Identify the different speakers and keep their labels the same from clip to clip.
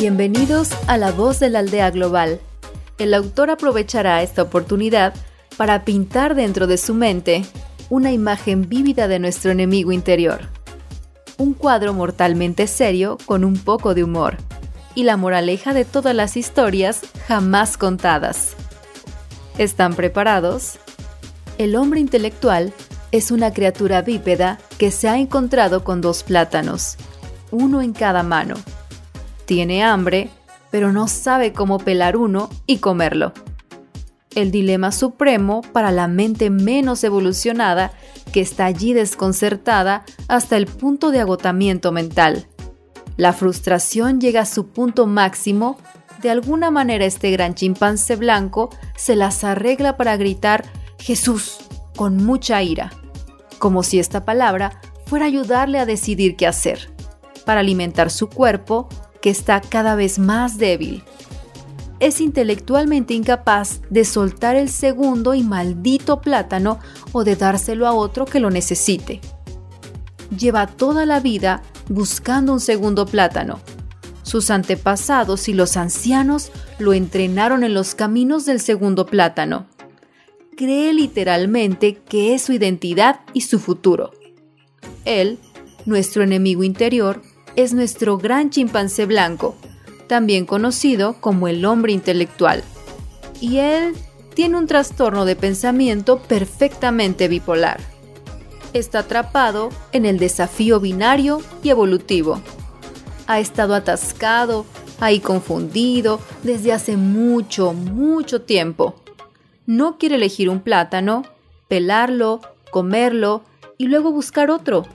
Speaker 1: Bienvenidos a La Voz de la Aldea Global. El autor aprovechará esta oportunidad para pintar dentro de su mente una imagen vívida de nuestro enemigo interior. Un cuadro mortalmente serio con un poco de humor y la moraleja de todas las historias jamás contadas. ¿Están preparados? El hombre intelectual es una criatura bípeda que se ha encontrado con dos plátanos, uno en cada mano. Tiene hambre, pero no sabe cómo pelar uno y comerlo. El dilema supremo para la mente menos evolucionada que está allí desconcertada hasta el punto de agotamiento mental. La frustración llega a su punto máximo. De alguna manera este gran chimpancé blanco se las arregla para gritar Jesús con mucha ira, como si esta palabra fuera ayudarle a decidir qué hacer, para alimentar su cuerpo que está cada vez más débil. Es intelectualmente incapaz de soltar el segundo y maldito plátano o de dárselo a otro que lo necesite. Lleva toda la vida buscando un segundo plátano. Sus antepasados y los ancianos lo entrenaron en los caminos del segundo plátano. Cree literalmente que es su identidad y su futuro. Él, nuestro enemigo interior, es nuestro gran chimpancé blanco, también conocido como el hombre intelectual. Y él tiene un trastorno de pensamiento perfectamente bipolar. Está atrapado en el desafío binario y evolutivo. Ha estado atascado, ahí confundido, desde hace mucho, mucho tiempo. No quiere elegir un plátano, pelarlo, comerlo y luego buscar otro.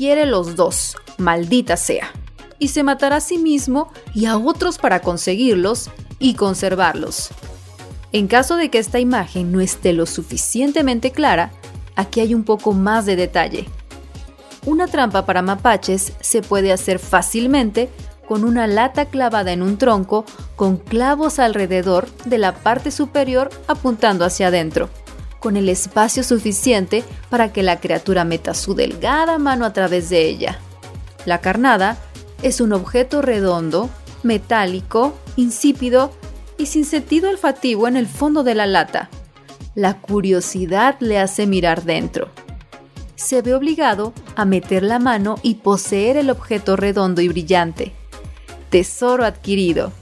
Speaker 1: Quiere los dos, maldita sea, y se matará a sí mismo y a otros para conseguirlos y conservarlos. En caso de que esta imagen no esté lo suficientemente clara, aquí hay un poco más de detalle. Una trampa para mapaches se puede hacer fácilmente con una lata clavada en un tronco con clavos alrededor de la parte superior apuntando hacia adentro, con el espacio suficiente para que la criatura meta su delgada mano a través de ella. La carnada es un objeto redondo, metálico, insípido y sin sentido olfativo en el fondo de la lata. La curiosidad le hace mirar dentro. Se ve obligado a meter la mano y poseer el objeto redondo y brillante. Tesoro adquirido.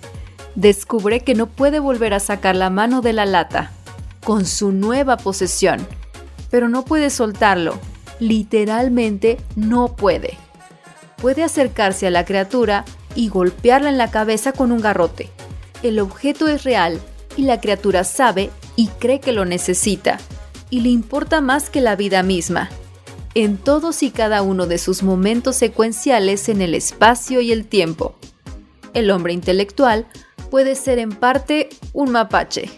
Speaker 1: Descubre que no puede volver a sacar la mano de la lata con su nueva posesión, pero no puede soltarlo. Literalmente no puede puede acercarse a la criatura y golpearla en la cabeza con un garrote. El objeto es real y la criatura sabe y cree que lo necesita, y le importa más que la vida misma. En todos y cada uno de sus momentos secuenciales en el espacio y el tiempo. El hombre intelectual puede ser en parte un mapache,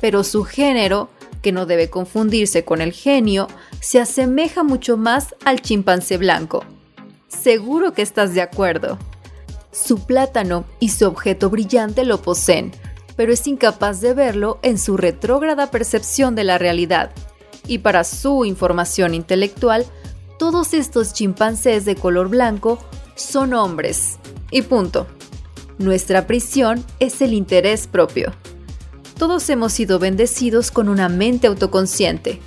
Speaker 1: pero su género, que no debe confundirse con el genio, se asemeja mucho más al chimpancé blanco Seguro que estás de acuerdo. Su plátano y su objeto brillante lo poseen, pero es incapaz de verlo en su retrógrada percepción de la realidad. Y para su información intelectual, todos estos chimpancés de color blanco son hombres. Y punto. Nuestra prisión es el interés propio. Todos hemos sido bendecidos con una mente autoconsciente,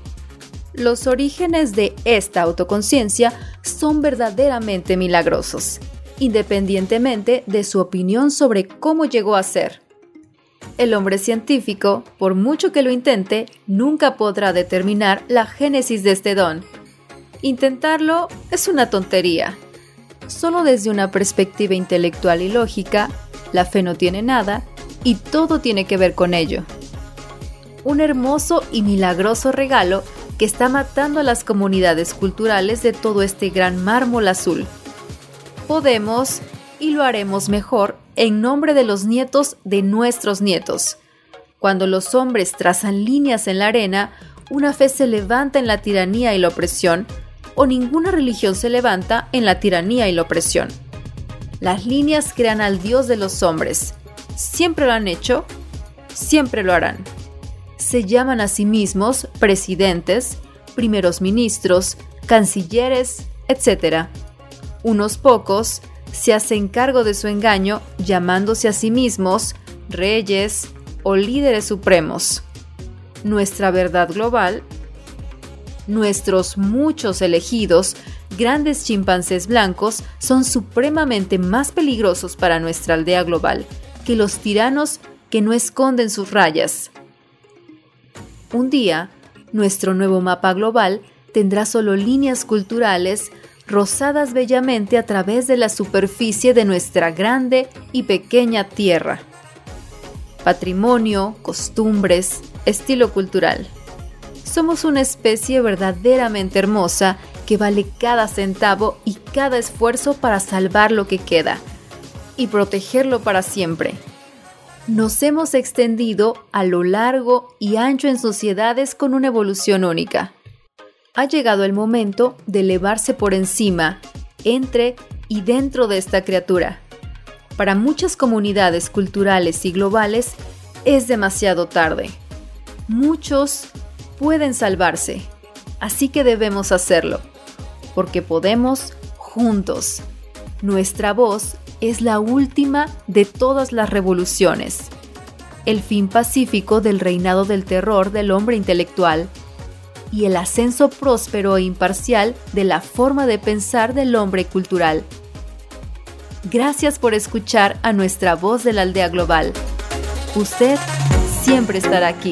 Speaker 1: los orígenes de esta autoconciencia son verdaderamente milagrosos, independientemente de su opinión sobre cómo llegó a ser. El hombre científico, por mucho que lo intente, nunca podrá determinar la génesis de este don. Intentarlo es una tontería. Solo desde una perspectiva intelectual y lógica, la fe no tiene nada y todo tiene que ver con ello. Un hermoso y milagroso regalo que está matando a las comunidades culturales de todo este gran mármol azul. Podemos y lo haremos mejor en nombre de los nietos de nuestros nietos. Cuando los hombres trazan líneas en la arena, una fe se levanta en la tiranía y la opresión, o ninguna religión se levanta en la tiranía y la opresión. Las líneas crean al Dios de los hombres. Siempre lo han hecho, siempre lo harán se llaman a sí mismos presidentes, primeros ministros, cancilleres, etc. Unos pocos se hacen cargo de su engaño llamándose a sí mismos reyes o líderes supremos. Nuestra verdad global, nuestros muchos elegidos, grandes chimpancés blancos, son supremamente más peligrosos para nuestra aldea global que los tiranos que no esconden sus rayas. Un día, nuestro nuevo mapa global tendrá solo líneas culturales rosadas bellamente a través de la superficie de nuestra grande y pequeña tierra. Patrimonio, costumbres, estilo cultural. Somos una especie verdaderamente hermosa que vale cada centavo y cada esfuerzo para salvar lo que queda y protegerlo para siempre. Nos hemos extendido a lo largo y ancho en sociedades con una evolución única ha llegado el momento de elevarse por encima, entre y dentro de esta criatura. Para muchas comunidades culturales y globales es demasiado tarde. Muchos pueden salvarse, así que debemos hacerlo, porque podemos juntos. Nuestra voz es la última de todas las revoluciones, el fin pacífico del reinado del terror del hombre intelectual y el ascenso próspero e imparcial de la forma de pensar del hombre cultural. Gracias por escuchar a nuestra voz de la aldea global. Usted siempre estará aquí.